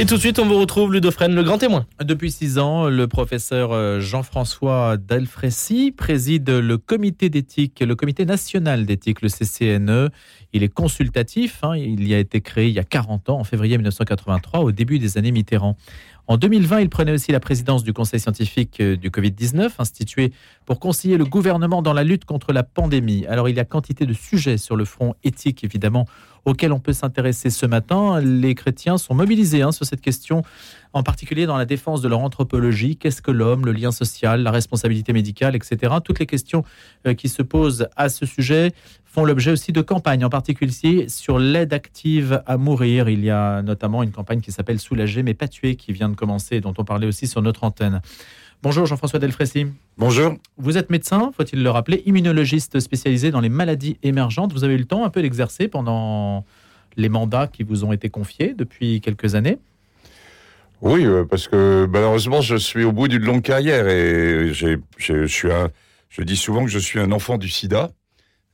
Et tout de suite, on vous retrouve Ludofren, le grand témoin. Depuis six ans, le professeur euh, Jean-François Delfrécy préside le comité d'éthique, le comité national d'éthique, le CCNE. Il est consultatif, hein. il y a été créé il y a 40 ans, en février 1983, au début des années Mitterrand. En 2020, il prenait aussi la présidence du conseil scientifique euh, du Covid-19, institué pour conseiller le gouvernement dans la lutte contre la pandémie. Alors, il y a quantité de sujets sur le front éthique, évidemment, auxquels on peut s'intéresser ce matin. Les chrétiens sont mobilisés hein, sur cette question, en particulier dans la défense de leur anthropologie. Qu'est-ce que l'homme, le lien social, la responsabilité médicale, etc. Toutes les questions euh, qui se posent à ce sujet font l'objet aussi de campagnes, en particulier sur l'aide active à mourir. Il y a notamment une campagne qui s'appelle Soulager mais pas tuer qui vient de commencer, dont on parlait aussi sur notre antenne. Bonjour Jean-François Delfrécy. Bonjour. Vous êtes médecin, faut-il le rappeler, immunologiste spécialisé dans les maladies émergentes. Vous avez eu le temps un peu d'exercer pendant les mandats qui vous ont été confiés depuis quelques années Oui, euh, parce que malheureusement, je suis au bout d'une longue carrière et je, suis un, je dis souvent que je suis un enfant du sida.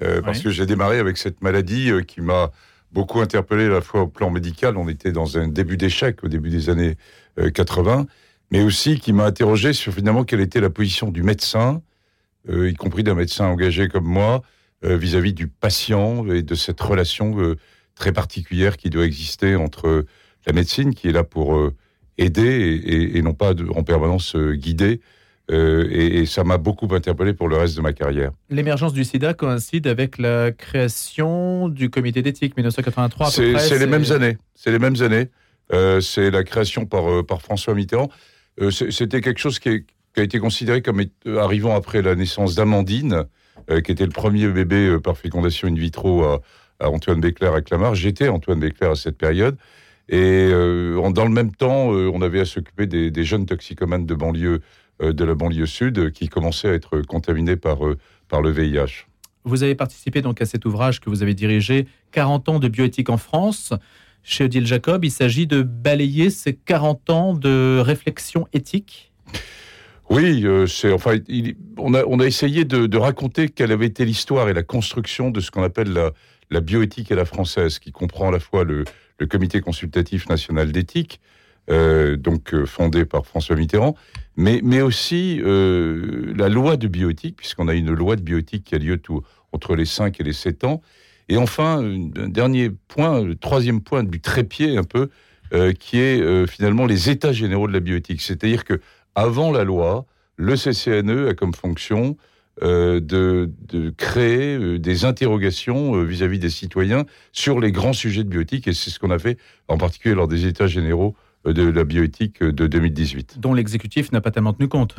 Euh, parce que j'ai démarré avec cette maladie euh, qui m'a beaucoup interpellé à la fois au plan médical, on était dans un début d'échec au début des années 80, euh, mais aussi qui m'a interrogé sur finalement quelle était la position du médecin, y compris d'un médecin engagé comme moi, vis-à-vis du patient et de cette relation très particulière qui doit exister entre la médecine, qui est là pour aider et, non pas en permanence guider, euh, et, ça m'a beaucoup interpellé pour le reste de ma carrière. L'émergence du sida coïncide avec la création du comité d'éthique 1983. C'est les mêmes années. C'est les mêmes années. Euh, c'est la création par, euh, par François Mitterrand. C'était quelque chose qui, a été considéré comme arrivant après la naissance d'Amandine, qui était le premier bébé par fécondation in vitro à, Antoine Béclair à Clamart. J'étais Antoine Béclair à cette période. Et dans le même temps, on avait à s'occuper des, des, jeunes toxicomanes de banlieue euh, de la banlieue sud qui commençait à être contaminé par, euh, par le VIH. Vous avez participé donc à cet ouvrage que vous avez dirigé, 40 ans de bioéthique en France. Chez Odile Jacob, il s'agit de balayer ces 40 ans de réflexion éthique oui, euh, c'est enfin, on, a, on a essayé de, raconter quelle avait été l'histoire et la construction de ce qu'on appelle la, la, bioéthique et la française, qui comprend à la fois le, le Comité consultatif national d'éthique, euh, donc euh, fondée par François Mitterrand, mais, mais aussi euh, la loi de bioéthique, puisqu'on a une loi de bioéthique qui a lieu tout, entre les 5 et les 7 ans. Et enfin, un dernier point, le troisième point du trépied un peu, qui est finalement les états généraux de la bioéthique. C'est-à-dire que avant la loi, le CCNE a comme fonction de, de, créer des interrogations vis-à-vis -vis des citoyens sur les grands sujets de bioéthique, et c'est ce qu'on a fait en particulier lors des états généraux de la bioéthique de 2018. Dont l'exécutif n'a pas tellement tenu compte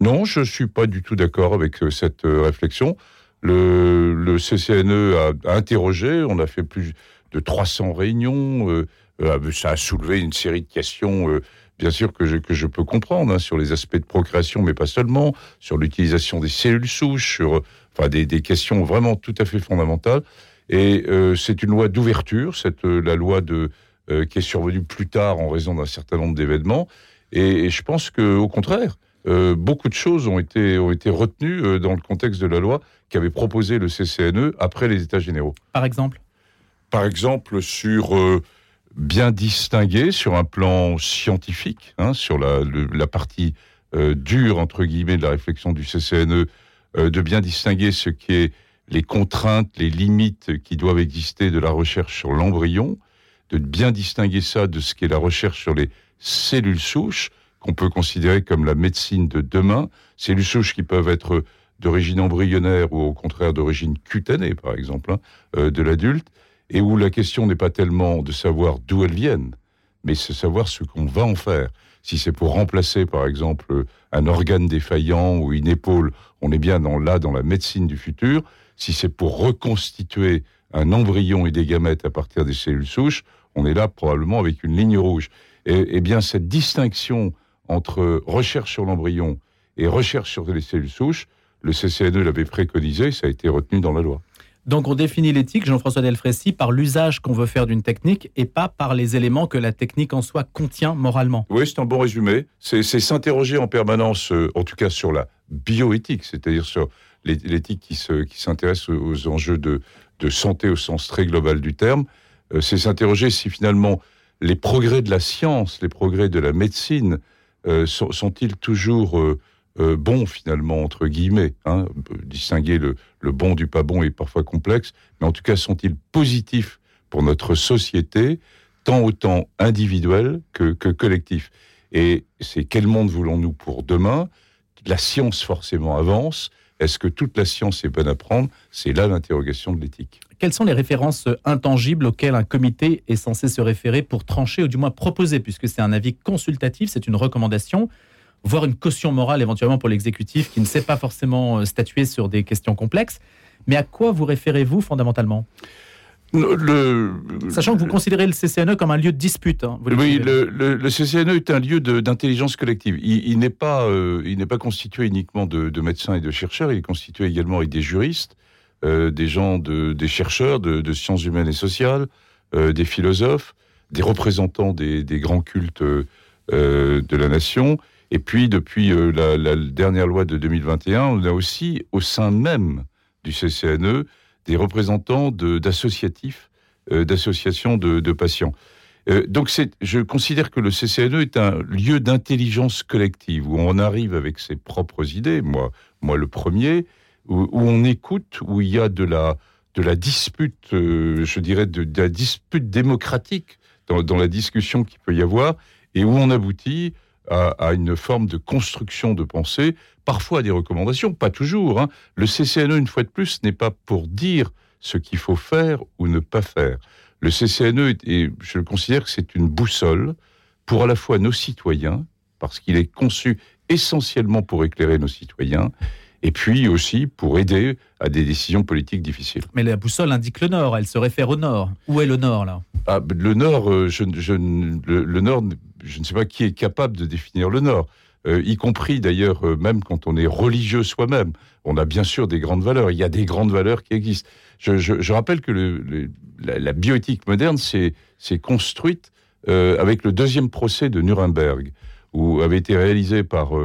Non, je ne suis pas du tout d'accord avec euh, cette euh, réflexion. Le, le, CCNE a, interrogé, on a fait plus de 300 réunions, euh, ça a soulevé une série de questions, bien sûr, que je, que je peux comprendre, hein, sur les aspects de procréation, mais pas seulement, sur l'utilisation des cellules souches, sur enfin, des, des, questions vraiment tout à fait fondamentales. Et c'est une loi d'ouverture, cette la loi de euh, qui est survenu plus tard en raison d'un certain nombre d'événements. Et, je pense qu'au contraire, euh, beaucoup de choses ont été, ont été retenues euh, dans le contexte de la loi qu'avait proposé le CCNE après les États généraux. Par exemple? Par exemple, sur bien distinguer, sur un plan scientifique, hein, sur la, partie dure, entre guillemets, de la réflexion du CCNE, de bien distinguer ce qui est les contraintes, les limites qui doivent exister de la recherche sur l'embryon, de bien distinguer ça de ce qu'est la recherche sur les cellules souches, qu'on peut considérer comme la médecine de demain, cellules souches qui peuvent être d'origine embryonnaire ou au contraire d'origine cutanée, par exemple, hein, euh, de l'adulte, et où la question n'est pas tellement de savoir d'où elles viennent, mais c'est savoir ce qu'on va en faire. Si c'est pour remplacer, par exemple, un organe défaillant ou une épaule, on est bien dans, là dans la médecine du futur. Si c'est pour reconstituer un embryon et des gamètes à partir des cellules souches, on est là probablement avec une ligne rouge. Et, bien cette distinction entre recherche sur l'embryon et recherche sur les cellules souches, le CCNE l'avait préconisé, ça a été retenu dans la loi. Donc on définit l'éthique, Jean-François Delfrécy, par l'usage qu'on veut faire d'une technique et pas par les éléments que la technique en soi contient moralement. Oui, c'est un bon résumé. C'est s'interroger en permanence, euh, en tout cas sur la bioéthique, c'est-à-dire sur l'éthique qui s'intéresse aux enjeux de, santé au sens très global du terme, euh, c'est s'interroger si finalement les progrès de la science, les progrès de la médecine, sont-ils toujours bons finalement, entre guillemets hein. Distinguer le, bon du pas bon est parfois complexe, mais en tout cas, sont-ils positifs pour notre société, tant autant individuel que, que collectif? Et c'est quel monde voulons-nous pour demain? La science forcément avance. Est-ce que toute la science est bonne à prendre? C'est là l'interrogation de l'éthique. Quelles sont les références intangibles auxquelles un comité est censé se référer pour trancher ou du moins proposer, puisque c'est un avis consultatif, c'est une recommandation, voire une caution morale éventuellement pour l'exécutif qui ne sait pas forcément statuer sur des questions complexes. Mais à quoi vous référez-vous fondamentalement? Le, Sachant que vous considérez le CCNE comme un lieu de dispute. Hein, oui, le, le, CCNE est un lieu d'intelligence collective. Il, n'est pas, euh, il n'est pas constitué uniquement de, médecins et de chercheurs, il est constitué également avec des juristes, euh, des gens, de, des chercheurs de, sciences humaines et sociales, euh, des philosophes, des représentants des, des grands cultes de la nation. Et puis, depuis la, la, dernière loi de 2021, on a aussi, au sein même du CCNE, des représentants d'associatifs, euh, d'associations de, patients. Euh, donc je considère que le CCNE est un lieu d'intelligence collective où on arrive avec ses propres idées, moi, moi le premier, où, on écoute, où il y a de la, de la dispute, euh, je dirais, de, la dispute démocratique dans, dans la discussion qu'il peut y avoir, et où on aboutit à, une forme de construction de pensée, parfois à des recommandations, pas toujours. Hein. Le CCNE, une fois de plus, n'est pas pour dire ce qu'il faut faire ou ne pas faire. Le CCNE, et je le considère que c'est une boussole pour à la fois nos citoyens, parce qu'il est conçu essentiellement pour éclairer nos citoyens, et puis aussi pour aider à des décisions politiques difficiles. Mais la boussole indique le nord, elle se réfère au nord. Où est le nord là? Ah, Le nord, euh, je, le, nord, je ne sais pas qui est capable de définir le nord. Euh, y compris d'ailleurs, euh, même quand on est religieux soi-même. On a bien sûr des grandes valeurs. Il y a des grandes valeurs qui existent. Je, rappelle que la, bioéthique moderne s'est construite avec le deuxième procès de Nuremberg, où avait été réalisé par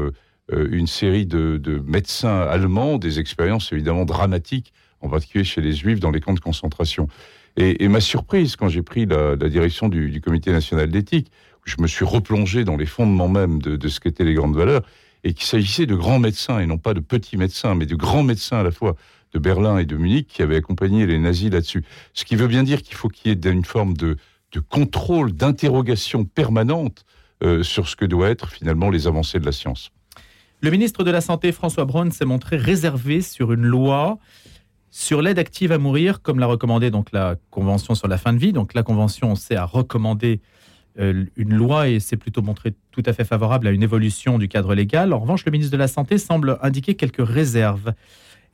euh, une série de, médecins allemands, des expériences évidemment dramatiques, en particulier chez les juifs dans les camps de concentration. Et, ma surprise, quand j'ai pris la, direction du, Comité national d'éthique, je me suis replongé dans les fondements même de, ce qu'étaient les grandes valeurs, et qu'il s'agissait de grands médecins, et non pas de petits médecins, mais de grands médecins à la fois de Berlin et de Munich, qui avaient accompagné les nazis là-dessus. Ce qui veut bien dire qu'il faut qu'il y ait une forme de, contrôle, d'interrogation permanente euh, sur ce que doivent être finalement les avancées de la science. Le ministre de la Santé, François Braun, s'est montré réservé sur une loi sur l'aide active à mourir, comme l'a recommandé donc la Convention sur la fin de vie. Donc la Convention, sait à recommander euh, une loi et s'est plutôt montré tout à fait favorable à une évolution du cadre légal. En revanche, le ministre de la Santé semble indiquer quelques réserves,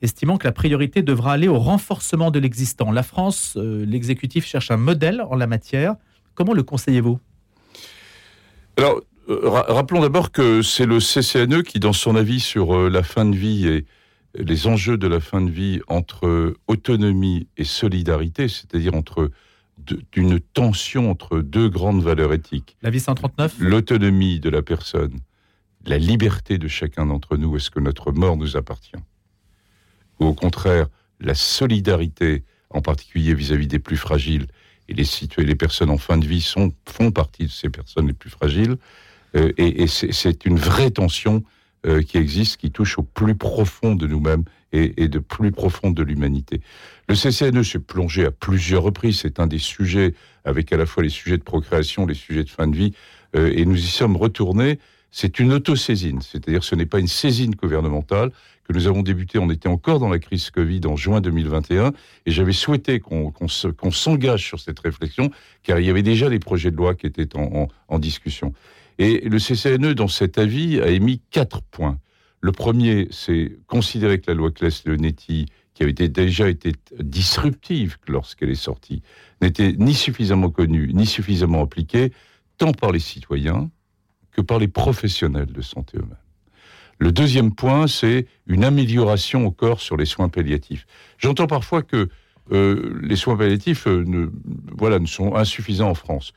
estimant que la priorité devra aller au renforcement de l'existant. La France, euh, l'exécutif cherche un modèle en la matière. Comment le conseillez-vous? Alors, euh, rappelons d'abord que c'est le CCNE qui, dans son avis sur euh, la fin de vie et les enjeux de la fin de vie entre autonomie et solidarité, c'est-à-dire entre d'une tension entre deux grandes valeurs éthiques. La vie 139 L'autonomie de la personne, la liberté de chacun d'entre nous, est-ce que notre mort nous appartient. Ou au contraire, la solidarité, en particulier vis-à-vis des plus fragiles, et les, les personnes en fin de vie sont, font partie de ces personnes les plus fragiles, euh, et, c'est une vraie tension euh, qui existe, qui touche au plus profond de nous-mêmes et, de plus profond de l'humanité. Le CCNE s'est plongé à plusieurs reprises. C'est un des sujets, avec à la fois les sujets de procréation, les sujets de fin de vie, euh, et nous y sommes retournés. C'est une autosaisine, c'est-à-dire ce n'est pas une saisine gouvernementale que nous avons débuté. On était encore dans la crise Covid en juin 2021, et j'avais souhaité qu'on s'engage sur cette réflexion, car il y avait déjà des projets de loi qui étaient en discussion. Et le CCNE, dans cet avis, a émis quatre points. Le premier, c'est considérer que la loi Claes-Leonetti, qui avait déjà été disruptive lorsqu'elle est sortie, n'était ni suffisamment connue, ni suffisamment appliquée, tant par les citoyens que par les professionnels de santé eux-mêmes. Le deuxième point, c'est une amélioration corps sur les soins palliatifs. J'entends parfois que euh, les soins palliatifs euh, ne, voilà, ne sont insuffisants en France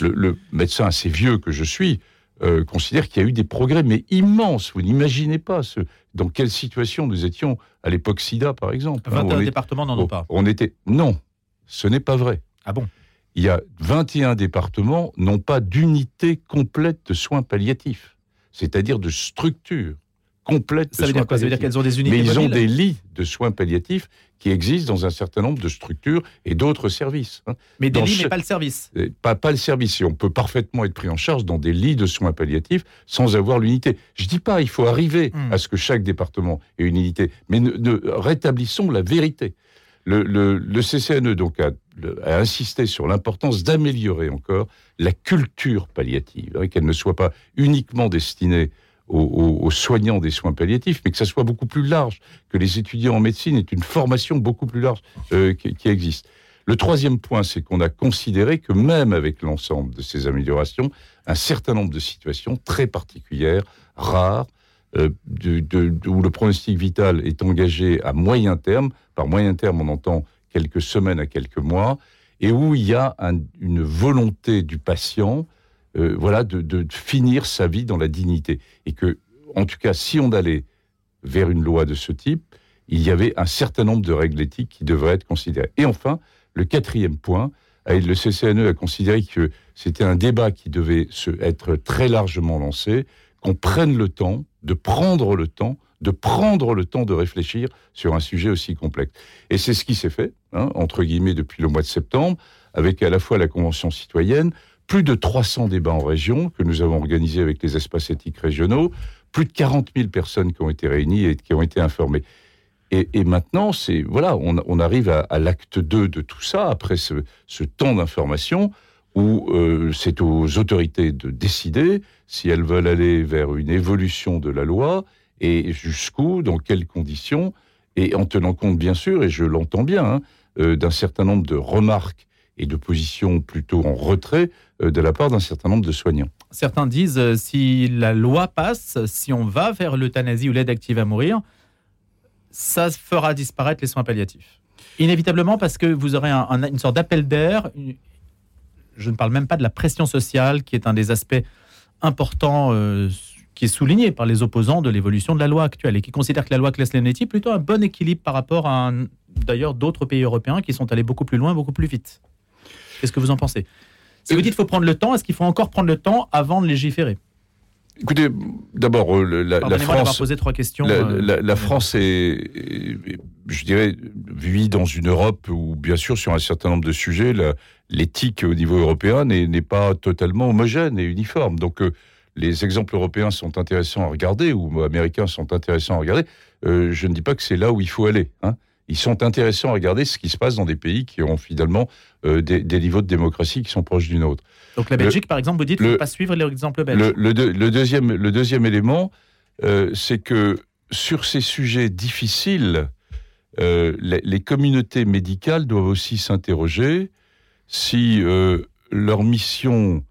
le, médecin assez vieux que je suis euh, considère qu'il y a eu des progrès, mais immenses. Vous n'imaginez pas ce, dans quelle situation nous étions à l'époque SIDA, par exemple. 21 hein, départements n'en ont pas. On était non, ce n'est pas vrai. Ah bon? Il y a 21 départements n'ont pas d'unité complète de soins palliatifs, c'est-à-dire de structure complète. Ça veut dire quoi? Ça veut dire qu'elles ont des unités Mais ils ont des lits de soins palliatifs qui existent dans un certain nombre de structures et d'autres services. hein. Mais des dans lits, ce- mais pas le service. Et Pas, pas le service. Et on peut parfaitement être pris en charge dans des lits de soins palliatifs sans avoir l'unité. Je dis pas, il faut arriver Hmm. à ce que chaque département ait une unité, mais ne, ne- rétablissons la vérité. Le, le- le CCNE donc a, le- a insisté sur l'importance d'améliorer encore la culture palliative, hein, qu'elle ne soit pas uniquement destinée aux, soignants des soins palliatifs, mais que ça soit beaucoup plus large, que les étudiants en médecine aient une formation beaucoup plus large euh, qui, existe. Le troisième point, c'est qu'on a considéré que même avec l'ensemble de ces améliorations, un certain nombre de situations très particulières, rares, euh, où le pronostic vital est engagé à moyen terme, par moyen terme on entend quelques semaines à quelques mois, et où il y a un- une volonté du patient euh, voilà, de, finir sa vie dans la dignité. Et que, en tout cas, si on allait vers une loi de ce type, il y avait un certain nombre de règles éthiques qui devraient être considérées. Et enfin, le quatrième point, le CCNE a considéré que c'était un débat qui devait se, être très largement lancé, qu'on prenne le temps, de prendre le temps, de prendre le temps de réfléchir sur un sujet aussi complexe. Et c'est ce qui s'est fait, hein, entre guillemets, depuis le mois de septembre, avec à la fois la Convention citoyenne, plus de 300 débats en région que nous avons organisés avec les espaces éthiques régionaux, plus de 40 000 personnes qui ont été réunies et qui ont été informées. Et, maintenant, c'est voilà, on, arrive à, l'acte 2 de tout ça, après ce, temps d'information, où euh, c'est aux autorités de décider si elles veulent aller vers une évolution de la loi, et jusqu'où, dans quelles conditions, et en tenant compte, bien sûr, et je l'entends bien, hein, euh, d'un certain nombre de remarques et de positions plutôt en retrait de la part d'un certain nombre de soignants. Certains disent euh, si la loi passe, si on va vers l'euthanasie ou l'aide active à mourir, ça fera disparaître les soins palliatifs. Inévitablement, parce que vous aurez un- un- une sorte d'appel d'air. Je ne parle même pas de la pression sociale, qui est un des aspects importants, euh, qui est souligné par les opposants de l'évolution de la loi actuelle et qui considèrent que la loi Claes-Leonetti plutôt un bon équilibre par rapport à d'ailleurs d'autres pays européens qui sont allés beaucoup plus loin, beaucoup plus vite. Qu'est-ce que vous en pensez? Si vous dites qu'il faut prendre le temps, est-ce qu'il faut encore prendre le temps avant de légiférer? Écoutez, d'abord, euh, la, la France, posé trois questions. La, euh, la- la France est, est- je dirais, vit dans une Europe où, bien sûr, sur un certain nombre de sujets, l'éthique au niveau européen n'est n'est pas totalement homogène et uniforme. Donc, euh, les exemples européens sont intéressants à regarder, ou américains sont intéressants à regarder. Euh, je ne dis pas que c'est là où il faut aller. hein. Ils sont intéressants à regarder ce qui se passe dans des pays qui ont finalement euh, des, des niveaux de démocratie qui sont proches du nôtre. Donc la Belgique, par exemple, vous dites qu'il ne faut pas suivre l'exemple belge. Le, le deux- le deuxième, le deuxième élément, euh, c'est que sur ces sujets difficiles, euh, les, les communautés médicales doivent aussi s'interroger si leur mission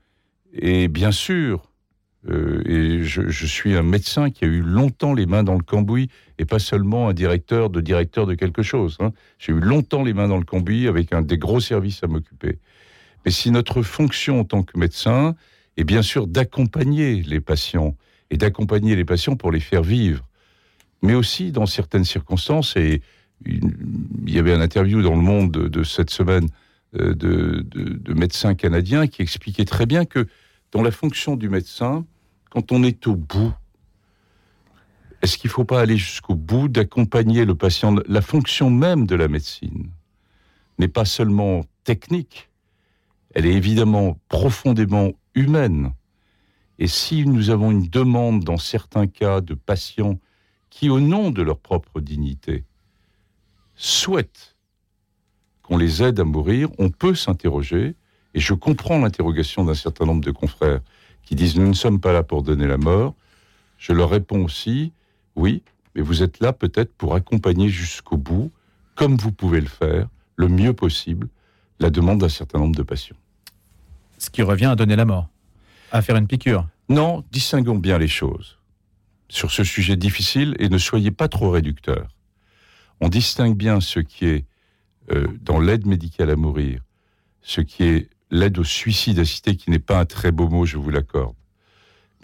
est bien sûr, euh, et je, suis un médecin qui a eu longtemps les mains dans le cambouis, et pas seulement un directeur de directeur de quelque chose. hein. J'ai eu longtemps les mains dans le cambouis avec un des gros services à m'occuper. Mais si notre fonction en tant que médecin est bien sûr d'accompagner les patients, et d'accompagner les patients pour les faire vivre, mais aussi dans certaines circonstances, et il y avait un interview dans le monde de, de cette semaine euh, de, de- de médecins canadiens qui expliquait très bien que dans la fonction du médecin, quand on est au bout, est-ce qu'il ne faut pas aller jusqu'au bout d'accompagner le patient? La fonction même de la médecine n'est pas seulement technique, elle est évidemment profondément humaine. Et si nous avons une demande dans certains cas de patients qui, au nom de leur propre dignité, souhaitent qu'on les aide à mourir, on peut s'interroger, et je comprends l'interrogation d'un certain nombre de confrères qui disent nous ne sommes pas là pour donner la mort. Je leur réponds aussi, oui, mais vous êtes là peut-être pour accompagner jusqu'au bout, comme vous pouvez le faire, le mieux possible, la demande d'un certain nombre de patients. Ce qui revient à donner la mort, à faire une piqûre. Non, distinguons bien les choses sur ce sujet difficile et ne soyez pas trop réducteurs. On distingue bien ce qui est euh, dans l'aide médicale à mourir, ce qui est l'aide au suicide assisté, qui n'est pas un très beau mot, je vous l'accorde,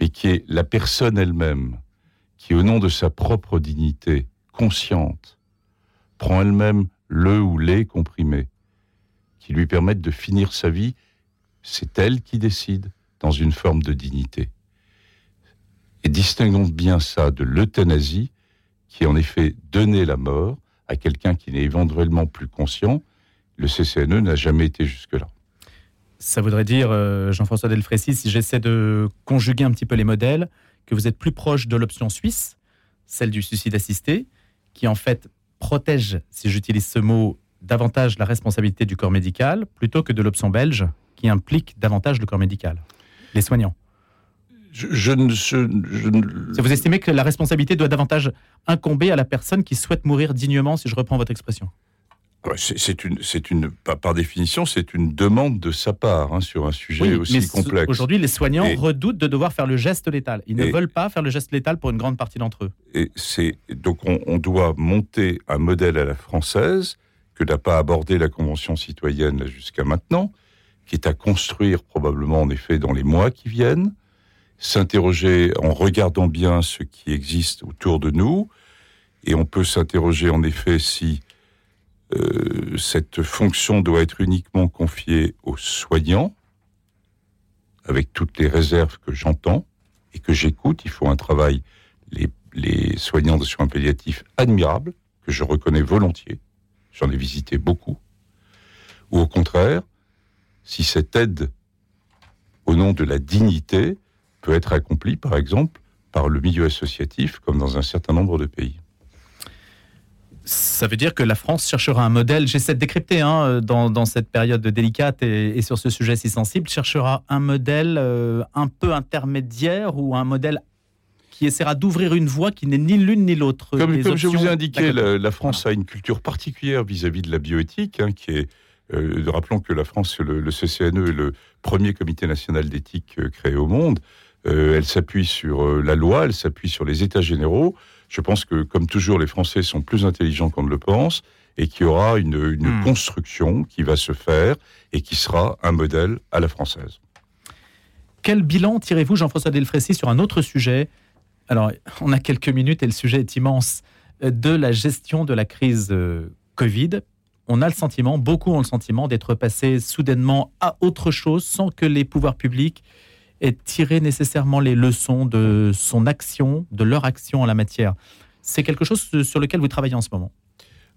mais qui est la personne elle-même, qui au nom de sa propre dignité consciente, prend elle-même le ou les comprimés, qui lui permettent de finir sa vie, c'est elle qui décide dans une forme de dignité. Et distinguons bien ça de l'euthanasie, qui est en effet donner la mort à quelqu'un qui n'est éventuellement plus conscient. Le CCNE n'a jamais été jusque-là. Ça voudrait dire, euh, Jean-François Delfrécy, si j'essaie de conjuguer un petit peu les modèles, que vous êtes plus proche de l'option suisse, celle du suicide assisté, qui en fait protège, si j'utilise ce mot, davantage la responsabilité du corps médical, plutôt que de l'option belge, qui implique davantage le corps médical, les soignants. Je, Vous estimez que la responsabilité doit davantage incomber à la personne qui souhaite mourir dignement, si je reprends votre expression c'est une, c'est une, par définition, c'est une demande de sa part hein, sur un sujet aussi complexe. Aujourd'hui, les soignants redoutent de devoir faire le geste létal. Ils ne veulent pas faire le geste létal pour une grande partie d'entre eux. Et c'est donc on, doit monter un modèle à la française que n'a pas abordé la Convention citoyenne jusqu'à maintenant, qui est à construire probablement en effet dans les mois qui viennent. S'interroger en regardant bien ce qui existe autour de nous, et on peut s'interroger en effet si euh, cette fonction doit être uniquement confiée aux soignants, avec toutes les réserves que j'entends et que j'écoute. Il faut un travail, les, les soignants de soins palliatifs admirables, que je reconnais volontiers. J'en ai visité beaucoup. Ou au contraire, si cette aide au nom de la dignité peut être accomplie, par exemple, par le milieu associatif, comme dans un certain nombre de pays ça veut dire que la France cherchera un modèle, j'essaie de décrypter hein, dans, cette période délicate et, sur ce sujet si sensible, cherchera un modèle euh, un peu intermédiaire ou un modèle qui essaiera d'ouvrir une voie qui n'est ni l'une ni l'autre. Comme, je vous ai indiqué, la, France a une culture particulière vis-à-vis de la bioéthique, hein, qui est, euh, rappelons que la France, le, le, CCNE est le premier comité national d'éthique euh, créé au monde. elle s'appuie sur la loi, elle s'appuie sur les états généraux. Je pense que, comme toujours, les Français sont plus intelligents qu'on ne le pense et qu'il y aura une, hmm. construction qui va se faire et qui sera un modèle à la française. Quel bilan tirez-vous, Jean-François Delfrécy, sur un autre sujet? Alors, on a quelques minutes et le sujet est immense de la gestion de la crise euh, Covid. On a le sentiment, beaucoup ont le sentiment d'être passé soudainement à autre chose sans que les pouvoirs publics et tirer nécessairement les leçons de son action, de leur action en la matière. C'est quelque chose sur lequel vous travaillez en ce moment?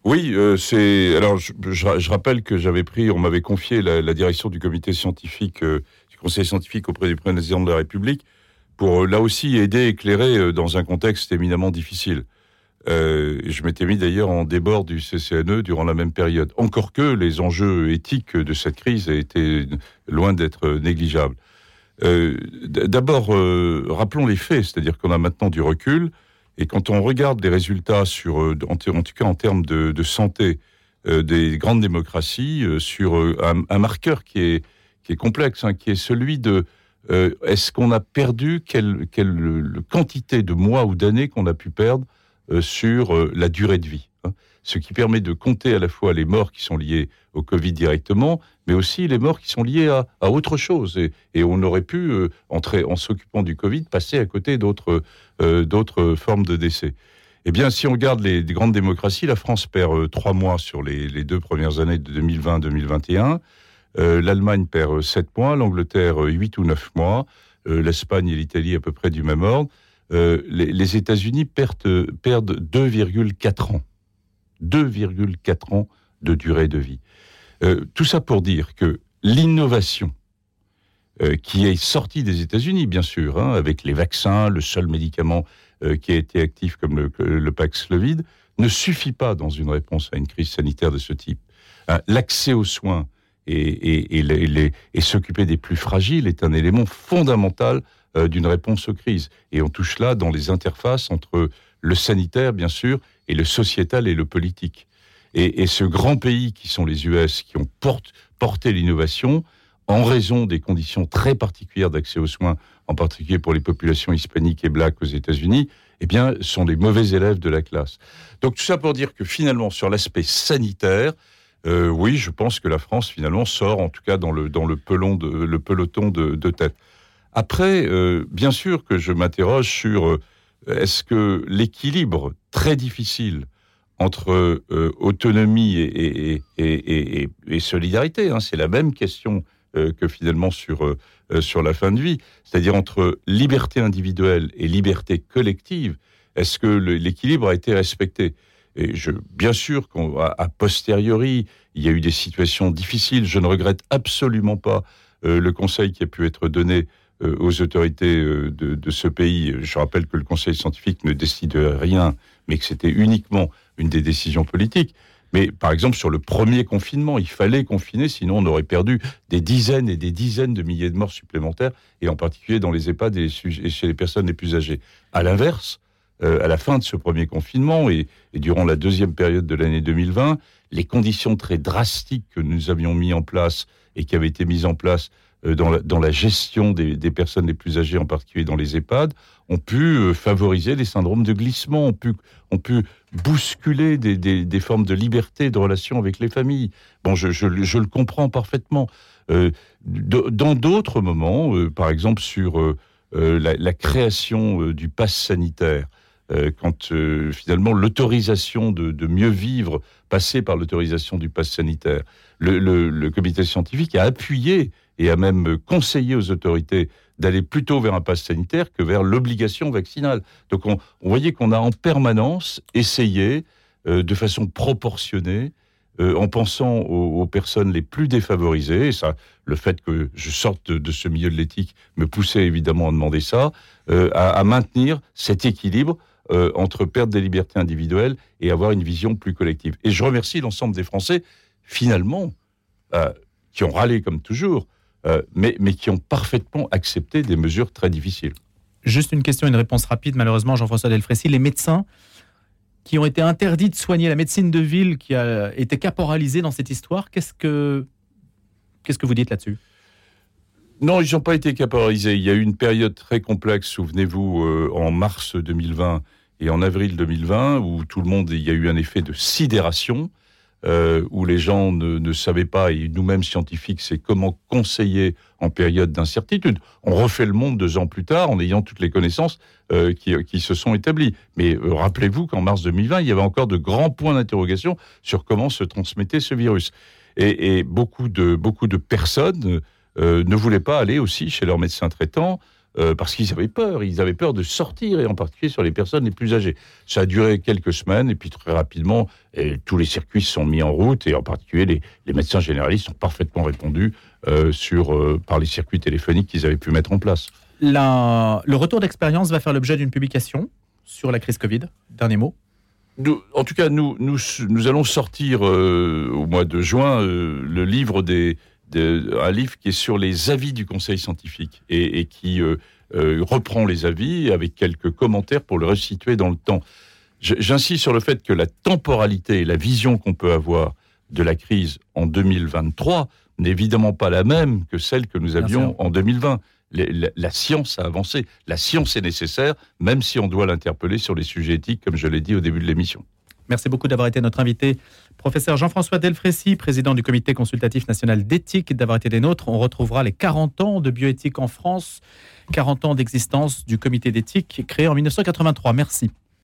Oui, euh, c'est. Alors, je, rappelle que j'avais pris, on m'avait confié la, direction du comité scientifique, euh, du conseil scientifique auprès du président de la République, pour euh, là aussi aider, éclairer dans un contexte éminemment difficile. je m'étais mis d'ailleurs en débord du CCNE durant la même période. Encore que les enjeux éthiques de cette crise étaient loin d'être négligeables. Euh, d'abord, euh, rappelons les faits, c'est-à-dire qu'on a maintenant du recul, et quand on regarde les résultats sur, euh, en, tout cas en termes de, santé des grandes démocraties, sur un, marqueur qui est, qui est complexe, hein, qui est celui de est-ce qu'on a perdu quelle, quelle quantité de mois ou d'années qu'on a pu perdre sur la durée de vie? Ce qui permet de compter à la fois les morts qui sont liés au Covid directement, mais aussi les morts qui sont liés à, autre chose. Et, on aurait pu, euh, en s'occupant du Covid, passer à côté d'autres euh, d'autres formes de décès. Eh bien, si on regarde les, grandes démocraties, la France perd euh, trois mois sur les, deux premières années de 2020-2021. L'Allemagne perd sept mois, l'Angleterre huit ou neuf mois, l'Espagne et l'Italie à peu près du même ordre. les, les États-Unis perdent, perdent 2,4 ans. 2,4 ans de durée de vie. Euh, tout ça pour dire que l'innovation euh, qui est sortie des États-Unis, bien sûr, hein, avec les vaccins, le seul médicament euh, qui a été actif comme le, le Paxlovid, ne suffit pas dans une réponse à une crise sanitaire de ce type. Hein, l'accès aux soins et, et s'occuper des plus fragiles est un élément fondamental d'une réponse aux crises. Et on touche là dans les interfaces entre le sanitaire, bien sûr, et le sociétal et le politique. Et, ce grand pays qui sont les US, qui ont porté l'innovation, en raison des conditions très particulières d'accès aux soins, en particulier pour les populations hispaniques et black aux États-Unis, eh bien, sont des mauvais élèves de la classe. Donc tout ça pour dire que finalement, sur l'aspect sanitaire, euh, oui, je pense que la France finalement sort, en tout cas dans le peloton de, tête. Après, euh, bien sûr que je m'interroge sur euh, est-ce que l'équilibre très difficile entre autonomie et, solidarité. Hein. C'est la même question que finalement sur, sur la fin de vie, c'est-à-dire entre liberté individuelle et liberté collective. Est-ce que l'équilibre a été respecté? Et je, bien sûr qu'à posteriori, il y a eu des situations difficiles. Je ne regrette absolument pas euh, le conseil qui a pu être donné euh, aux autorités euh, de, ce pays. Je rappelle que le conseil scientifique ne décide rien, mais que c'était uniquement une des décisions politiques. Mais par exemple, sur le premier confinement, il fallait confiner, sinon on aurait perdu des dizaines et des dizaines de milliers de morts supplémentaires, et en particulier dans les EHPAD et chez les personnes les plus âgées. À l'inverse, euh, à la fin de ce premier confinement et, durant la deuxième période de l'année 2020, les conditions très drastiques que nous avions mis en place et qui avaient été mises en place euh, dans la, gestion des, personnes les plus âgées, en particulier dans les EHPAD, ont pu euh, favoriser les syndromes de glissement, ont pu, ont pu bousculer des, formes de liberté de relation avec les familles. Bon, je, le comprends parfaitement. dans d'autres moments, par exemple sur la, création du pass sanitaire, euh, quand euh, finalement l'autorisation de, mieux vivre passait par l'autorisation du pass sanitaire. Le, comité scientifique a appuyé et a même conseillé aux autorités d'aller plutôt vers un pass sanitaire que vers l'obligation vaccinale. Donc on, voyait qu'on a en permanence essayé euh, de façon proportionnée en pensant aux, personnes les plus défavorisées, ça, le fait que je sorte de, ce milieu de l'éthique me poussait évidemment à demander ça, à, maintenir cet équilibre euh, entre perte des libertés individuelles et avoir une vision plus collective. Et je remercie l'ensemble des Français, finalement, euh, qui ont râlé comme toujours, euh, mais, mais qui ont parfaitement accepté des mesures très difficiles. Juste une question, une réponse rapide, malheureusement, Jean-François Delfrécy. Les médecins qui ont été interdits de soigner la médecine de ville, qui a été caporalisée dans cette histoire, qu'est-ce que, qu'est-ce que vous dites là-dessus? Non, ils n'ont pas été caporalisés. Il y a eu une période très complexe, souvenez-vous, euh, en mars 2020 et en avril 2020, où tout le monde, il y a eu un effet de sidération, euh, où les gens ne, savaient pas, et nous-mêmes scientifiques, c'est comment conseiller en période d'incertitude. On refait le monde deux ans plus tard en ayant toutes les connaissances euh, qui, se sont établies. Mais rappelez-vous qu'en mars 2020, il y avait encore de grands points d'interrogation sur comment se transmettait ce virus. Et, et beaucoup, de, beaucoup de personnes euh, ne voulaient pas aller aussi chez leur médecin traitant euh, parce qu'ils avaient peur. Ils avaient peur de sortir, et en particulier sur les personnes les plus âgées. Ça a duré quelques semaines, et puis très rapidement, tous les circuits se sont mis en route, et en particulier les, médecins généralistes ont parfaitement répondu euh, sur, par les circuits téléphoniques qu'ils avaient pu mettre en place. le retour d'expérience va faire l'objet d'une publication sur la crise Covid. Dernier mot en tout cas, nous, nous, nous allons sortir au mois de juin le livre des, un livre qui est sur les avis du Conseil scientifique et, qui euh, euh, reprend les avis avec quelques commentaires pour le resituer dans le temps. J'insiste sur le fait que la temporalité et la vision qu'on peut avoir de la crise en 2023 n'est évidemment pas la même que celle que nous avions en 2020. la, science a avancé. La science est nécessaire, même si on doit l'interpeller sur les sujets éthiques, comme je l'ai dit au début de l'émission. Merci beaucoup d'avoir été notre invité. Professeur Jean-François Delfrécy, président du Comité consultatif national d'éthique, d'avoir été des nôtres. On retrouvera les 40 ans de bioéthique en France, 40 ans d'existence du Comité d'éthique créé en 1983. Merci.